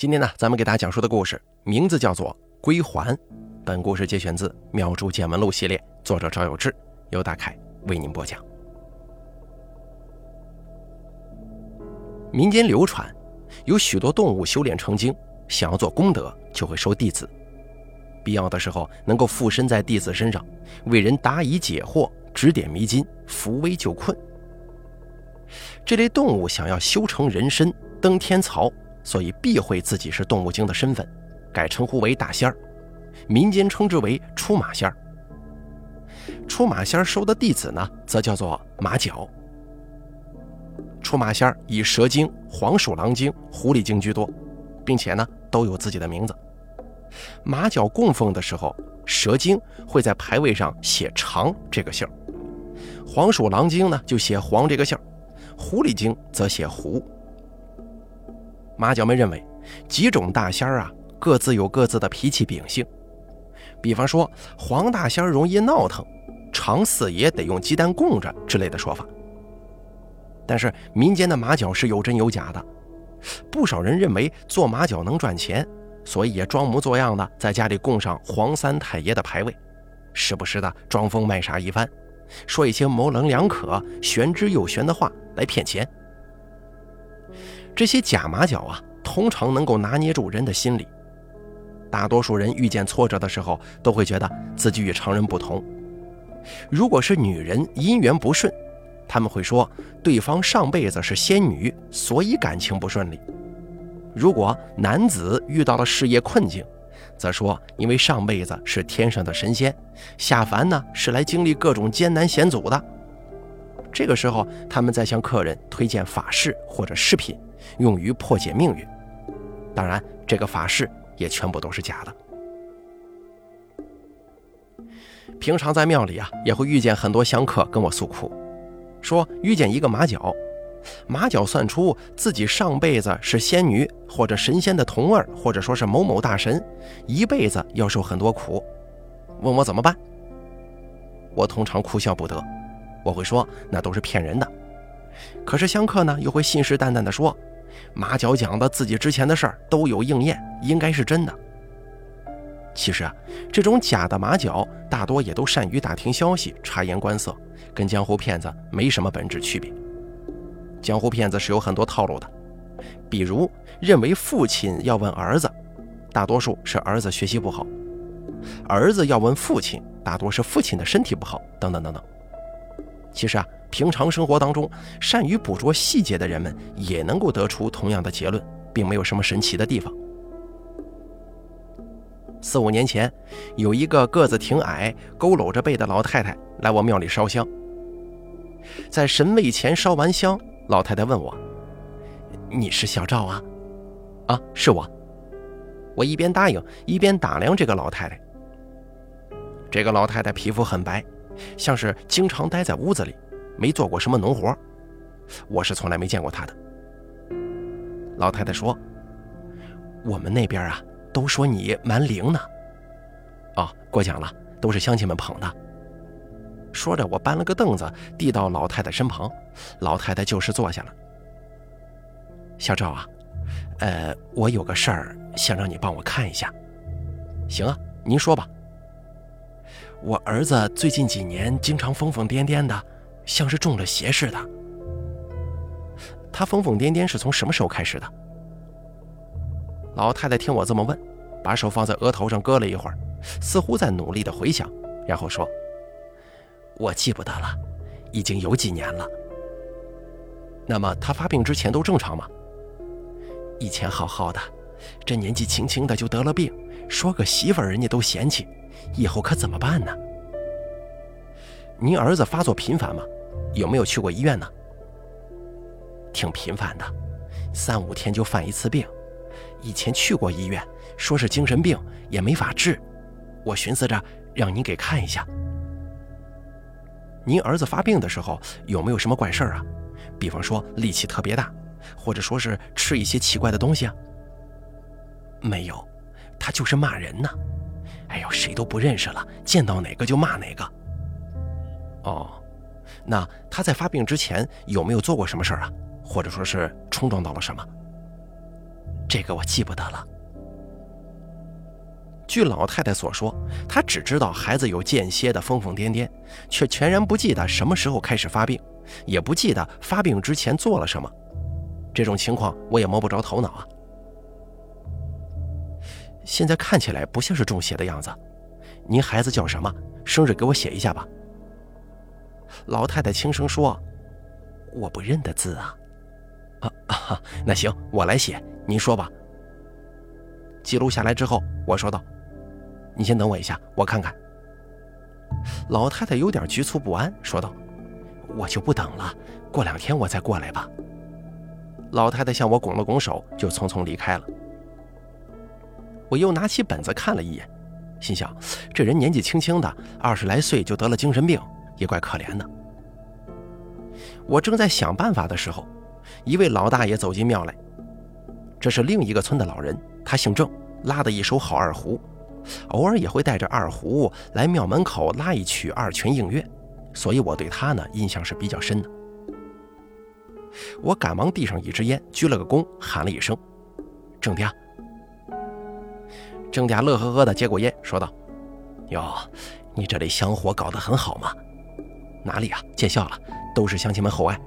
今天呢，咱们给大家讲述的故事名字叫做《归还》。本故事节选自《妙珠见闻录》系列，作者赵有志，由大凯为您播讲。民间流传，有许多动物修炼成精，想要做功德，就会收弟子，必要的时候能够附身在弟子身上，为人答疑解惑、指点迷津、扶危救困。这类动物想要修成人身、登天曹。所以避讳自己是动物精的身份，改称呼为大仙儿，民间称之为出马仙儿。出马仙儿收的弟子呢，则叫做马脚。出马仙儿以蛇精、黄鼠狼精、狐狸精居多，并且呢都有自己的名字。马脚供奉的时候，蛇精会在牌位上写长这个姓儿，黄鼠狼精呢就写黄这个姓儿，狐狸精则写狐。马角们认为，几种大仙儿啊，各自有各自的脾气秉性。比方说，黄大仙儿容易闹腾，常四爷得用鸡蛋供着之类的说法。但是民间的马脚是有真有假的，不少人认为做马脚能赚钱，所以也装模作样的在家里供上黄三太爷的牌位，时不时的装疯卖傻一番，说一些模棱两可、玄之又玄的话来骗钱。这些假马脚啊，通常能够拿捏住人的心理。大多数人遇见挫折的时候，都会觉得自己与常人不同。如果是女人姻缘不顺，他们会说对方上辈子是仙女，所以感情不顺利；如果男子遇到了事业困境，则说因为上辈子是天上的神仙，下凡呢是来经历各种艰难险阻的。这个时候，他们在向客人推荐法事或者饰品。用于破解命运，当然，这个法事也全部都是假的。平常在庙里啊，也会遇见很多香客跟我诉苦，说遇见一个马脚，马脚算出自己上辈子是仙女或者神仙的童儿，或者说是某某大神，一辈子要受很多苦，问我怎么办。我通常哭笑不得，我会说那都是骗人的。可是香客呢，又会信誓旦旦地说。马脚讲的自己之前的事儿都有应验，应该是真的。其实啊，这种假的马脚大多也都善于打听消息、察言观色，跟江湖骗子没什么本质区别。江湖骗子是有很多套路的，比如认为父亲要问儿子，大多数是儿子学习不好；儿子要问父亲，大多是父亲的身体不好，等等等等。其实啊。平常生活当中，善于捕捉细节的人们也能够得出同样的结论，并没有什么神奇的地方。四五年前，有一个个子挺矮、佝偻着背的老太太来我庙里烧香。在神位前烧完香，老太太问我：“你是小赵啊？”“啊，是我。”我一边答应，一边打量这个老太太。这个老太太皮肤很白，像是经常待在屋子里。没做过什么农活，我是从来没见过他的。老太太说：“我们那边啊，都说你蛮灵呢。”哦，过奖了，都是乡亲们捧的。说着，我搬了个凳子递到老太太身旁，老太太就是坐下了。小赵啊，呃，我有个事儿想让你帮我看一下。行啊，您说吧。我儿子最近几年经常疯疯癫癫的。像是中了邪似的。他疯疯癫癫是从什么时候开始的？老太太听我这么问，把手放在额头上搁了一会儿，似乎在努力的回想，然后说：“我记不得了，已经有几年了。那么他发病之前都正常吗？以前好好的，这年纪轻轻的就得了病，说个媳妇儿人家都嫌弃，以后可怎么办呢？”您儿子发作频繁吗？有没有去过医院呢？挺频繁的，三五天就犯一次病。以前去过医院，说是精神病，也没法治。我寻思着让您给看一下。您儿子发病的时候有没有什么怪事儿啊？比方说力气特别大，或者说是吃一些奇怪的东西啊？没有，他就是骂人呢。哎呦，谁都不认识了，见到哪个就骂哪个。哦，那他在发病之前有没有做过什么事儿啊？或者说是冲撞到了什么？这个我记不得了。据老太太所说，她只知道孩子有间歇的疯疯癫癫，却全然不记得什么时候开始发病，也不记得发病之前做了什么。这种情况我也摸不着头脑啊。现在看起来不像是中邪的样子。您孩子叫什么？生日给我写一下吧。老太太轻声说：“我不认得字啊。”啊啊，那行，我来写。您说吧。记录下来之后，我说道。你先等我一下，我看看。老太太有点局促不安，说道：“我就不等了，过两天我再过来吧。”老太太向我拱了拱手，就匆匆离开了。我又拿起本子看了一眼，心想：这人年纪轻轻的，二十来岁就得了精神病，也怪可怜的。我正在想办法的时候，一位老大爷走进庙来。这是另一个村的老人，他姓郑，拉的一手好二胡。偶尔也会带着二胡来庙门口拉一曲二泉映月，所以我对他呢印象是比较深的。我赶忙递上一支烟，鞠了个躬，喊了一声：“郑家。”郑家乐呵呵的接过烟，说道：“哟，你这里香火搞得很好嘛？哪里啊？见笑了，都是乡亲们厚爱。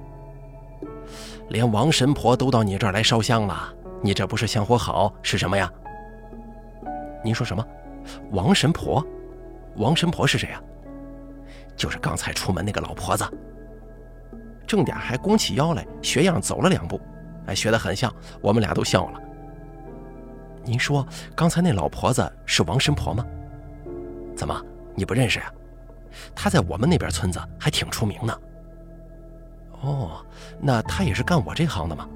连王神婆都到你这儿来烧香了，你这不是香火好是什么呀？”您说什么？王神婆，王神婆是谁啊？就是刚才出门那个老婆子。正点还弓起腰来，学样走了两步，哎，学得很像，我们俩都笑了。您说刚才那老婆子是王神婆吗？怎么你不认识呀？他在我们那边村子还挺出名的。哦，那他也是干我这行的吗？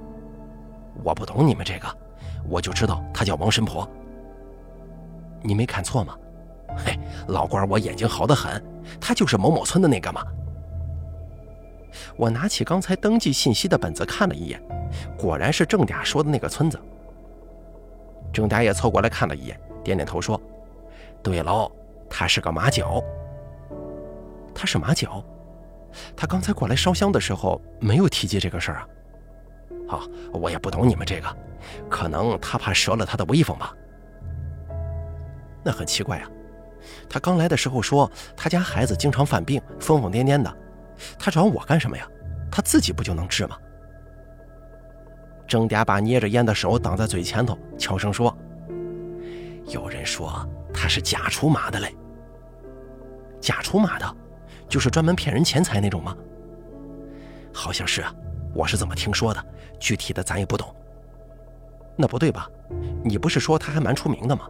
我不懂你们这个，我就知道他叫王神婆。你没看错吗？嘿，老官，我眼睛好得很，他就是某某村的那个嘛。我拿起刚才登记信息的本子看了一眼，果然是郑嗲说的那个村子。郑嗲也凑过来看了一眼，点点头说：“对喽，他是个马脚。他是马脚，他刚才过来烧香的时候没有提及这个事儿啊。好，我也不懂你们这个，可能他怕折了他的威风吧。”那很奇怪啊，他刚来的时候说他家孩子经常犯病，疯疯癫癫的，他找我干什么呀？他自己不就能治吗？郑嗲把捏着烟的手挡在嘴前头，悄声说：“有人说他是假出马的嘞。假出马的，就是专门骗人钱财那种吗？好像是啊，我是怎么听说的，具体的咱也不懂。那不对吧？你不是说他还蛮出名的吗？”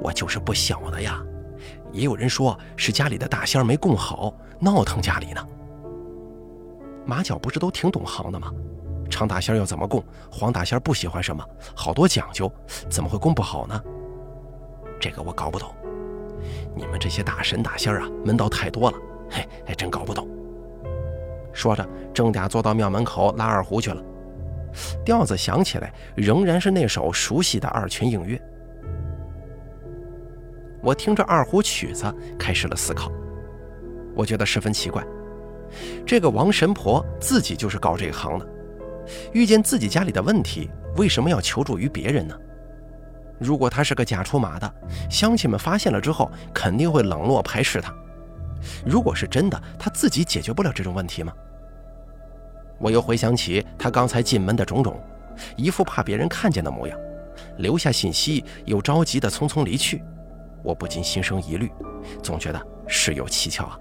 我就是不晓得呀，也有人说是家里的大仙没供好，闹腾家里呢。马脚不是都挺懂行的吗？常大仙要怎么供，黄大仙不喜欢什么，好多讲究，怎么会供不好呢？这个我搞不懂。你们这些大神大仙啊，门道太多了，嘿，还真搞不懂。说着，郑嗲坐到庙门口拉二胡去了，调子响起来，仍然是那首熟悉的二泉映月。我听着二胡曲子，开始了思考。我觉得十分奇怪，这个王神婆自己就是搞这一行的，遇见自己家里的问题，为什么要求助于别人呢？如果他是个假出马的，乡亲们发现了之后，肯定会冷落排斥他。如果是真的，他自己解决不了这种问题吗？我又回想起他刚才进门的种种，一副怕别人看见的模样，留下信息又着急的匆匆离去。我不禁心生疑虑，总觉得事有蹊跷啊！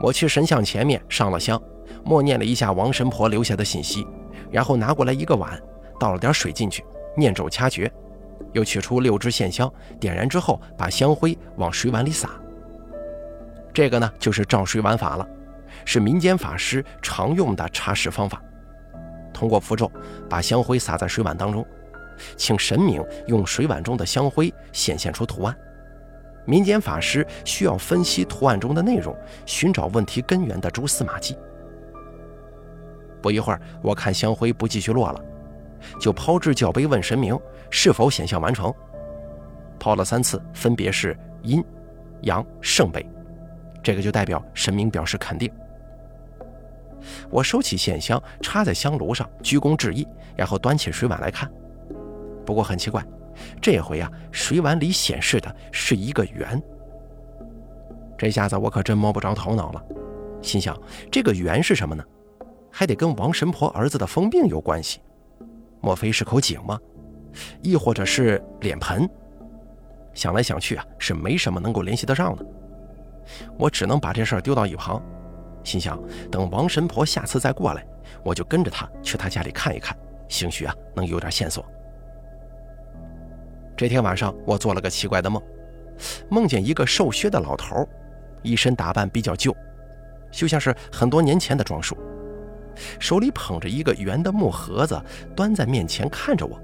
我去神像前面上了香，默念了一下王神婆留下的信息，然后拿过来一个碗，倒了点水进去，念咒掐诀，又取出六支线香，点燃之后把香灰往水碗里撒。这个呢，就是照水碗法了，是民间法师常用的查事方法。通过符咒，把香灰撒在水碗当中。请神明用水碗中的香灰显现出图案，民间法师需要分析图案中的内容，寻找问题根源的蛛丝马迹。不一会儿，我看香灰不继续落了，就抛掷教杯问神明是否显像完成。抛了三次，分别是阴、阳、圣杯，这个就代表神明表示肯定。我收起线香，插在香炉上，鞠躬致意，然后端起水碗来看。不过很奇怪，这回呀，水碗里显示的是一个圆。这下子我可真摸不着头脑了，心想这个圆是什么呢？还得跟王神婆儿子的疯病有关系？莫非是口井吗？亦或者是脸盆？想来想去啊，是没什么能够联系得上的。我只能把这事儿丢到一旁，心想等王神婆下次再过来，我就跟着她去她家里看一看，兴许啊能有点线索。这天晚上，我做了个奇怪的梦，梦见一个瘦削的老头，一身打扮比较旧，就像是很多年前的装束，手里捧着一个圆的木盒子，端在面前看着我。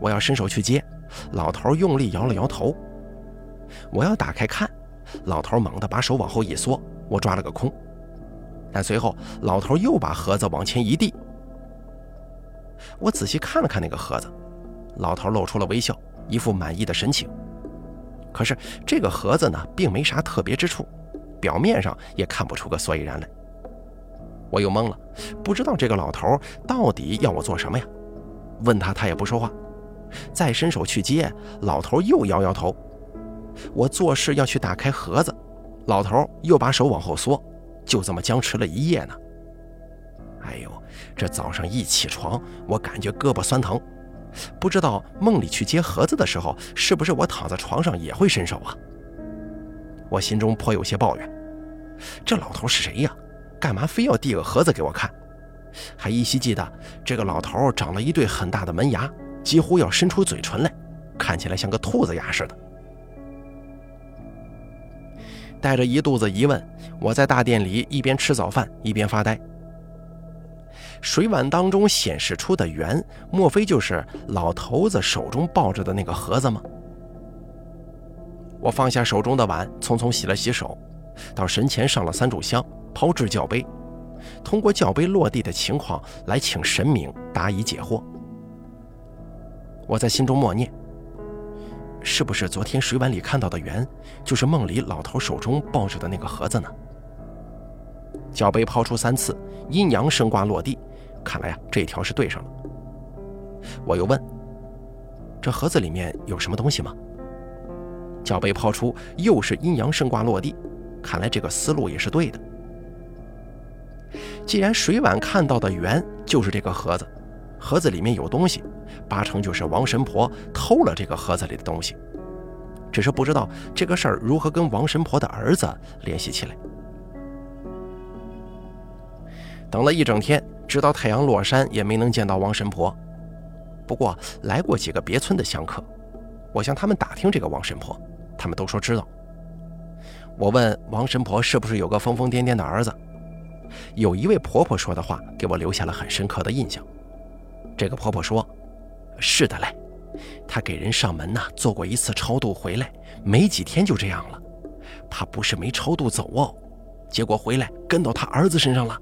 我要伸手去接，老头用力摇了摇头。我要打开看，老头猛地把手往后一缩，我抓了个空。但随后，老头又把盒子往前一递。我仔细看了看那个盒子。老头露出了微笑，一副满意的神情。可是这个盒子呢，并没啥特别之处，表面上也看不出个所以然来。我又懵了，不知道这个老头到底要我做什么呀？问他，他也不说话。再伸手去接，老头又摇摇头。我做事要去打开盒子，老头又把手往后缩，就这么僵持了一夜呢。哎呦，这早上一起床，我感觉胳膊酸疼。不知道梦里去接盒子的时候，是不是我躺在床上也会伸手啊？我心中颇有些抱怨，这老头是谁呀？干嘛非要递个盒子给我看？还依稀记得这个老头长了一对很大的门牙，几乎要伸出嘴唇来，看起来像个兔子牙似的。带着一肚子疑问，我在大殿里一边吃早饭一边发呆。水碗当中显示出的圆，莫非就是老头子手中抱着的那个盒子吗？我放下手中的碗，匆匆洗了洗手，到神前上了三炷香，抛掷教杯，通过教杯落地的情况来请神明答疑解惑。我在心中默念：是不是昨天水碗里看到的圆，就是梦里老头手中抱着的那个盒子呢？脚杯抛出三次，阴阳升卦落地，看来呀，这条是对上了。我又问：“这盒子里面有什么东西吗？”脚杯抛出，又是阴阳升卦落地，看来这个思路也是对的。既然水碗看到的圆就是这个盒子，盒子里面有东西，八成就是王神婆偷了这个盒子里的东西，只是不知道这个事儿如何跟王神婆的儿子联系起来。等了一整天，直到太阳落山，也没能见到王神婆。不过来过几个别村的香客，我向他们打听这个王神婆，他们都说知道。我问王神婆是不是有个疯疯癫癫的儿子，有一位婆婆说的话给我留下了很深刻的印象。这个婆婆说：“是的嘞，她给人上门呐做过一次超度，回来没几天就这样了。怕不是没超度走哦，结果回来跟到她儿子身上了。”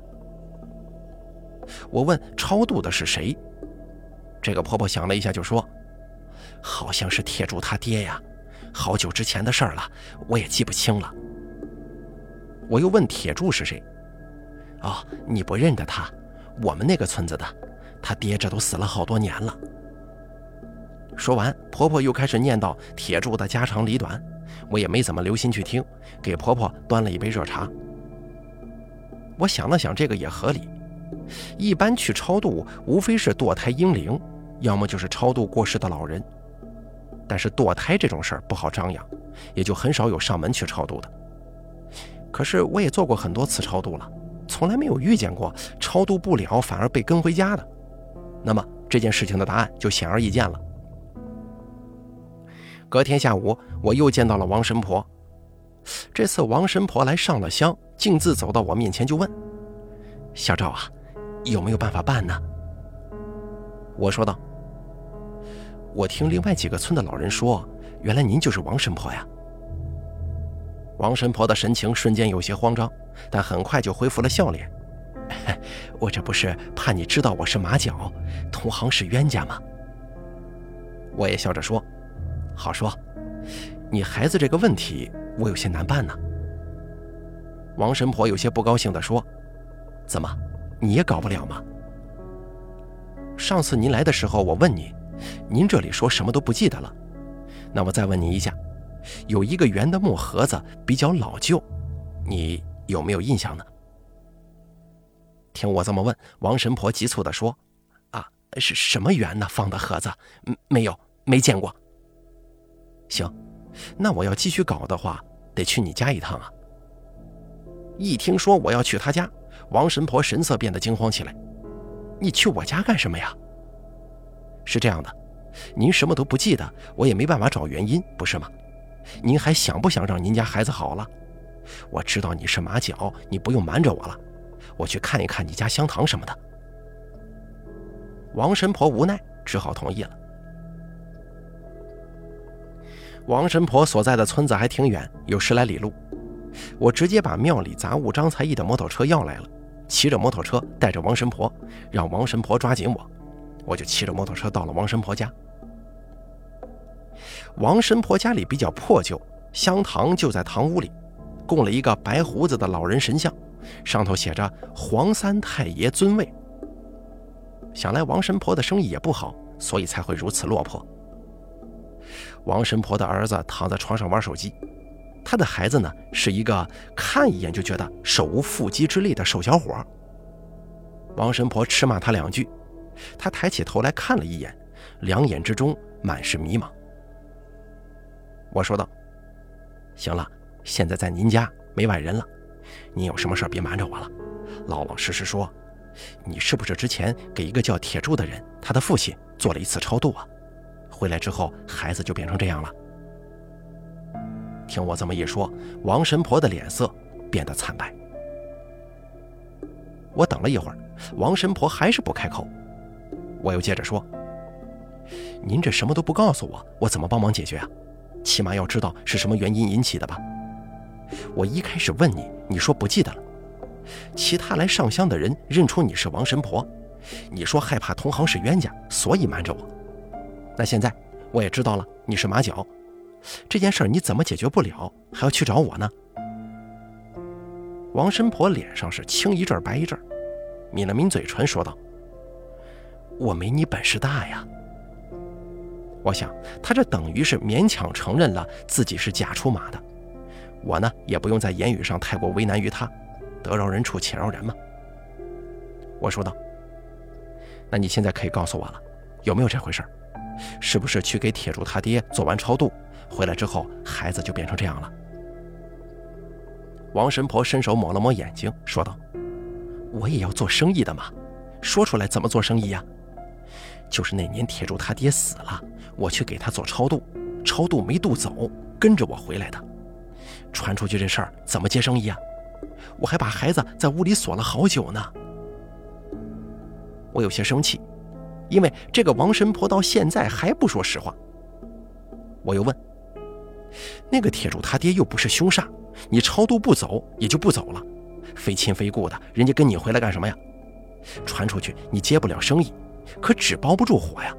我问超度的是谁，这个婆婆想了一下就说：“好像是铁柱他爹呀，好久之前的事儿了，我也记不清了。”我又问铁柱是谁，哦，你不认得他，我们那个村子的，他爹这都死了好多年了。说完，婆婆又开始念叨铁柱的家长里短，我也没怎么留心去听，给婆婆端了一杯热茶。我想了想，这个也合理。一般去超度，无非是堕胎婴灵，要么就是超度过世的老人。但是堕胎这种事儿不好张扬，也就很少有上门去超度的。可是我也做过很多次超度了，从来没有遇见过超度不了反而被跟回家的。那么这件事情的答案就显而易见了。隔天下午，我又见到了王神婆。这次王神婆来上了香，径自走到我面前就问：“小赵啊。”有没有办法办呢？我说道。我听另外几个村的老人说，原来您就是王神婆呀。王神婆的神情瞬间有些慌张，但很快就恢复了笑脸。我这不是怕你知道我是马脚，同行是冤家吗？我也笑着说：“好说，你孩子这个问题，我有些难办呢。”王神婆有些不高兴地说。怎么，你也搞不了吗？上次您来的时候，我问你，您这里说什么都不记得了。那我再问你一下，有一个圆的木盒子，比较老旧，你有没有印象呢？听我这么问，王神婆急促地说：“啊，是什么圆呢？放的盒子？没有，没见过。行，那我要继续搞的话，得去你家一趟啊。”一听说我要去他家，王神婆神色变得惊慌起来：“你去我家干什么呀？”是这样的，您什么都不记得，我也没办法找原因，不是吗？您还想不想让您家孩子好了？我知道你是马脚，你不用瞒着我了。我去看一看你家香堂什么的。王神婆无奈，只好同意了。王神婆所在的村子还挺远，有十来里路。我直接把庙里杂物张才艺的摩托车要来了，骑着摩托车带着王神婆，让王神婆抓紧我，我就骑着摩托车到了王神婆家。王神婆家里比较破旧，香堂就在堂屋里，供了一个白胡子的老人神像。上头写着“黄三太爷尊位”，想来王神婆的生意也不好，所以才会如此落魄。王神婆的儿子躺在床上玩手机，他的孩子呢是一个看一眼就觉得手无缚鸡之力的瘦小伙。王神婆斥骂他两句，他抬起头来看了一眼，两眼之中满是迷茫。我说道：“行了，现在在您家没外人了。”你有什么事别瞒着我了，老老实实说，你是不是之前给一个叫铁柱的人，他的父亲做了一次超度啊？回来之后，孩子就变成这样了。听我这么一说，王神婆的脸色变得惨白。我等了一会儿，王神婆还是不开口。我又接着说：“您这什么都不告诉我，我怎么帮忙解决啊？起码要知道是什么原因引起的吧？”我一开始问你，你说不记得了。其他来上香的人认出你是王神婆，你说害怕同行是冤家，所以瞒着我。那现在我也知道了，你是马脚，这件事儿你怎么解决不了，还要去找我呢？王神婆脸上是青一阵白一阵，抿了抿嘴唇，说道：“我没你本事大呀。”我想，他这等于是勉强承认了自己是假出马的。我呢，也不用在言语上太过为难于他，得饶人处且饶人嘛。我说道：“那你现在可以告诉我了，有没有这回事？是不是去给铁柱他爹做完超度，回来之后孩子就变成这样了？”王神婆伸手抹了抹眼睛，说道：“我也要做生意的嘛，说出来怎么做生意呀？就是那年铁柱他爹死了，我去给他做超度，超度没渡走，跟着我回来的。”传出去这事儿怎么接生意啊？我还把孩子在屋里锁了好久呢。我有些生气，因为这个王神婆到现在还不说实话。我又问：“那个铁柱他爹又不是凶煞，你超度不走也就不走了，非亲非故的，人家跟你回来干什么呀？传出去你接不了生意，可纸包不住火呀。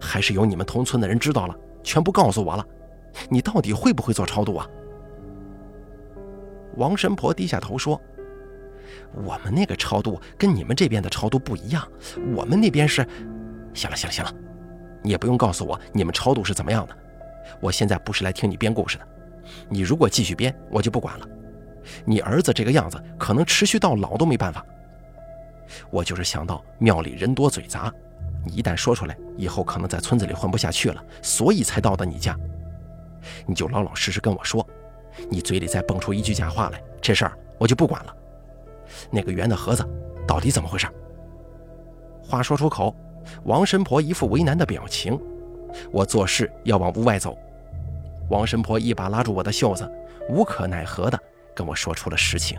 还是有你们同村的人知道了，全部告诉我了。你到底会不会做超度啊？”王神婆低下头说：“我们那个超度跟你们这边的超度不一样，我们那边是……行了，行了，行了，你也不用告诉我你们超度是怎么样的。我现在不是来听你编故事的。你如果继续编，我就不管了。你儿子这个样子，可能持续到老都没办法。我就是想到庙里人多嘴杂，你一旦说出来，以后可能在村子里混不下去了，所以才到的你家。你就老老实实跟我说。”你嘴里再蹦出一句假话来，这事儿我就不管了。那个圆的盒子到底怎么回事？话说出口，王神婆一副为难的表情。我做事要往屋外走，王神婆一把拉住我的袖子，无可奈何的跟我说出了实情。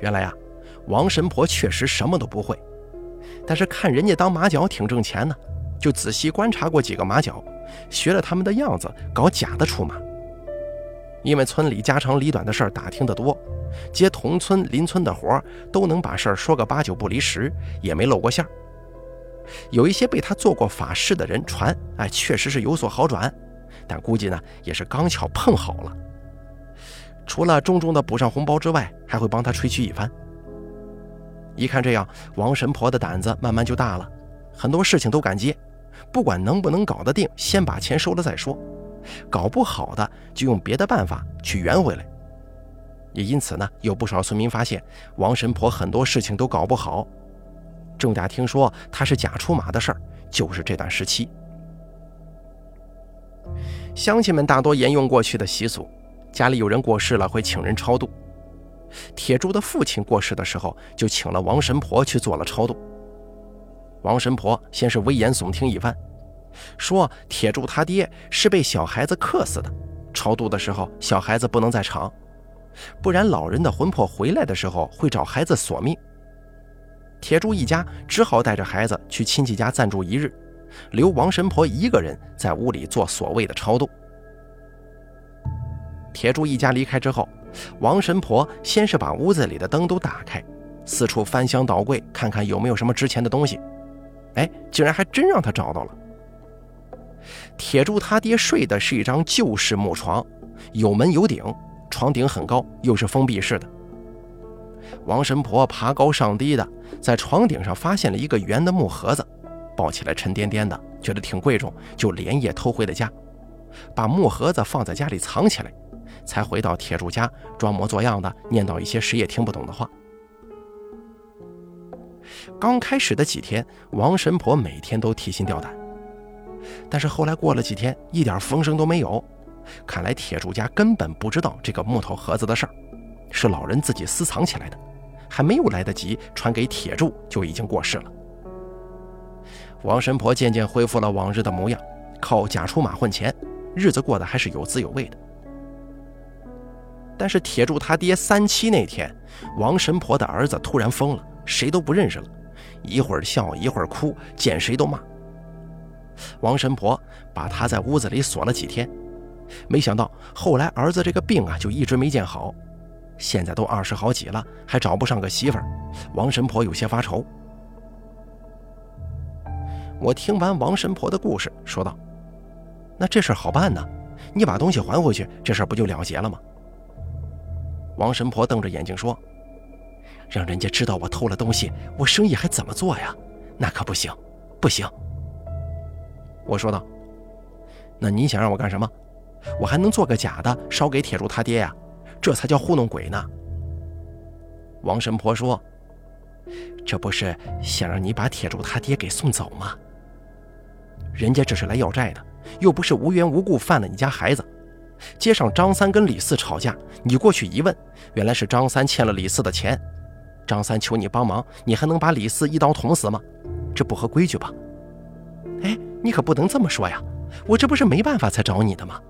原来啊，王神婆确实什么都不会，但是看人家当马脚挺挣钱呢，就仔细观察过几个马脚，学了他们的样子搞假的出马。因为村里家长里短的事儿打听得多，接同村邻村的活儿都能把事儿说个八九不离十，也没露过馅儿。有一些被他做过法事的人传，哎，确实是有所好转，但估计呢也是刚巧碰好了。除了重重的补上红包之外，还会帮他吹嘘一番，一看这样，王神婆的胆子慢慢就大了，很多事情都敢接，不管能不能搞得定，先把钱收了再说。搞不好的就用别的办法去圆回来。也因此呢，有不少村民发现王神婆很多事情都搞不好。郑家听说她是假出马的事儿，就是这段时期。乡亲们大多沿用过去的习俗，家里有人过世了会请人超度。铁柱的父亲过世的时候，就请了王神婆去做了超度。王神婆先是危言耸听一番，说铁柱他爹是被小孩子克死的，超度的时候小孩子不能在场，不然老人的魂魄回来的时候会找孩子索命。铁柱一家只好带着孩子去亲戚家暂住一日，留王神婆一个人在屋里做所谓的超度。铁柱一家离开之后。王神婆先是把屋子里的灯都打开，四处翻箱倒柜，看看有没有什么值钱的东西。哎，竟然还真让他找到了。铁柱他爹睡的是一张旧式木床，有门有顶，床顶很高，又是封闭式的。王神婆爬高上低的，在床顶上发现了一个圆的木盒子，抱起来沉甸甸的，觉得挺贵重，就连夜偷回了家，把木盒子放在家里藏起来。才回到铁柱家，装模作样的念叨一些谁也听不懂的话。刚开始的几天，王神婆每天都提心吊胆，但是后来过了几天，一点风声都没有。看来铁柱家根本不知道这个木头盒子的事儿，是老人自己私藏起来的，还没有来得及传给铁柱，就已经过世了。王神婆渐渐恢复了往日的模样，靠假出马混钱，日子过得还是有滋有味的。但是铁柱他爹三七那天，王神婆的儿子突然疯了，谁都不认识了，一会儿笑一会儿哭，见谁都骂。王神婆把他在屋子里锁了几天，没想到后来儿子这个病啊就一直没见好，现在都二十好几了，还找不上个媳妇儿，王神婆有些发愁。我听完王神婆的故事，说道：“那这事好办呢，你把东西还回去，这事不就了结了吗？”王神婆瞪着眼睛说：“让人家知道我偷了东西，我生意还怎么做呀？那可不行，不行。”我说道：“那你想让我干什么？我还能做个假的烧给铁柱他爹呀？这才叫糊弄鬼呢。”王神婆说：“这不是想让你把铁柱他爹给送走吗？人家这是来要债的，又不是无缘无故犯了你家孩子。”街上张三跟李四吵架，你过去一问，原来是张三欠了李四的钱。张三求你帮忙，你还能把李四一刀捅死吗？这不合规矩吧？你可不能这么说呀！我这不是没办法才找你的吗？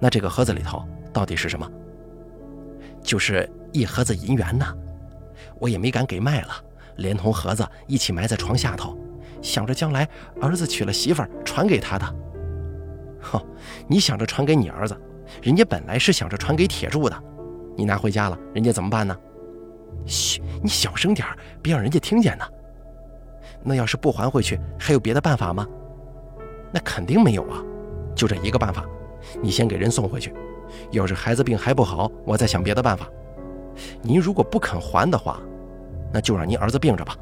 那这个盒子里头到底是什么？就是一盒子银元呢。我也没敢给卖了，连同盒子一起埋在床下头，想着将来儿子娶了媳妇儿传给他的。哼，你想着传给你儿子，人家本来是想着传给铁柱的，你拿回家了，人家怎么办呢？嘘，你小声点别让人家听见呢。那要是不还回去，还有别的办法吗？那肯定没有啊，就这一个办法，你先给人送回去。要是孩子病还不好，我再想别的办法。您如果不肯还的话，那就让您儿子病着吧。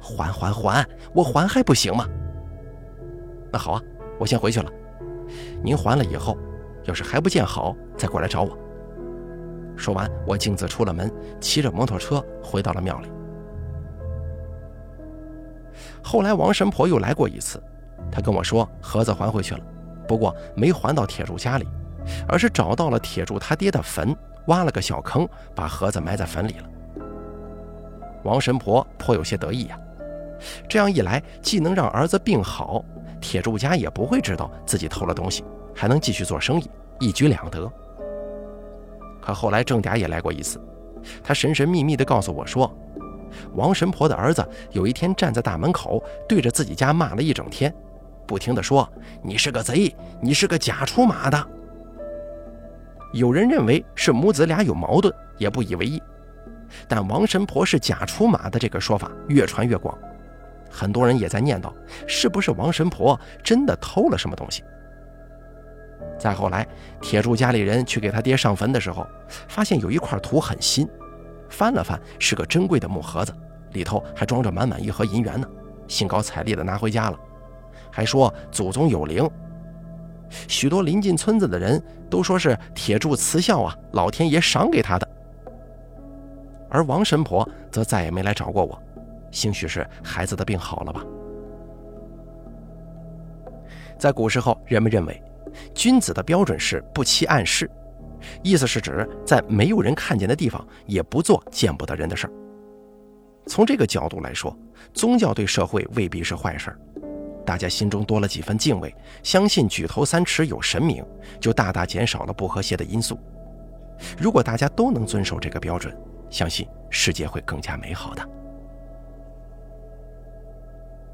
还还还，我还还不行吗？那好啊。我先回去了，您还了以后，要是还不见好，再过来找我。说完，我径自出了门，骑着摩托车回到了庙里。后来王神婆又来过一次，她跟我说盒子还回去了，不过没还到铁柱家里，而是找到了铁柱他爹的坟，挖了个小坑，把盒子埋在坟里了。王神婆颇有些得意呀，这样一来，既能让儿子病好。铁柱家也不会知道自己偷了东西，还能继续做生意，一举两得。可后来郑嗲也来过一次，他神神秘秘地告诉我说，王神婆的儿子有一天站在大门口，对着自己家骂了一整天，不停地说：“你是个贼，你是个假出马的。”有人认为是母子俩有矛盾，也不以为意。但王神婆是假出马的这个说法越传越广。很多人也在念叨，是不是王神婆真的偷了什么东西？再后来，铁柱家里人去给他爹上坟的时候，发现有一块土很新，翻了翻，是个珍贵的木盒子，里头还装着满满一盒银元呢，兴高采烈地拿回家了，还说祖宗有灵。许多临近村子的人都说是铁柱慈孝啊，老天爷赏给他的。而王神婆则再也没来找过我，兴许是孩子的病好了吧。在古时候，人们认为君子的标准是不欺暗室，意思是指在没有人看见的地方也不做见不得人的事儿。从这个角度来说，宗教对社会未必是坏事儿。大家心中多了几分敬畏，相信举头三尺有神明，就大大减少了不和谐的因素。如果大家都能遵守这个标准，相信世界会更加美好的。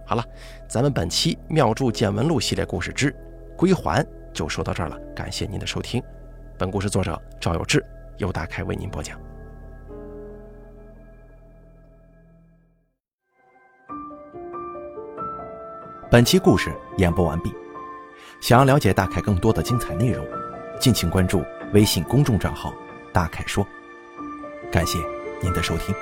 好了，咱们本期《妙著见闻录》系列故事之归还就说到这儿了，感谢您的收听。本故事作者赵有志，由大凯为您播讲。本期故事演播完毕。想要了解大凯更多的精彩内容，敬请关注微信公众账号“大凯说”。感谢您的收听。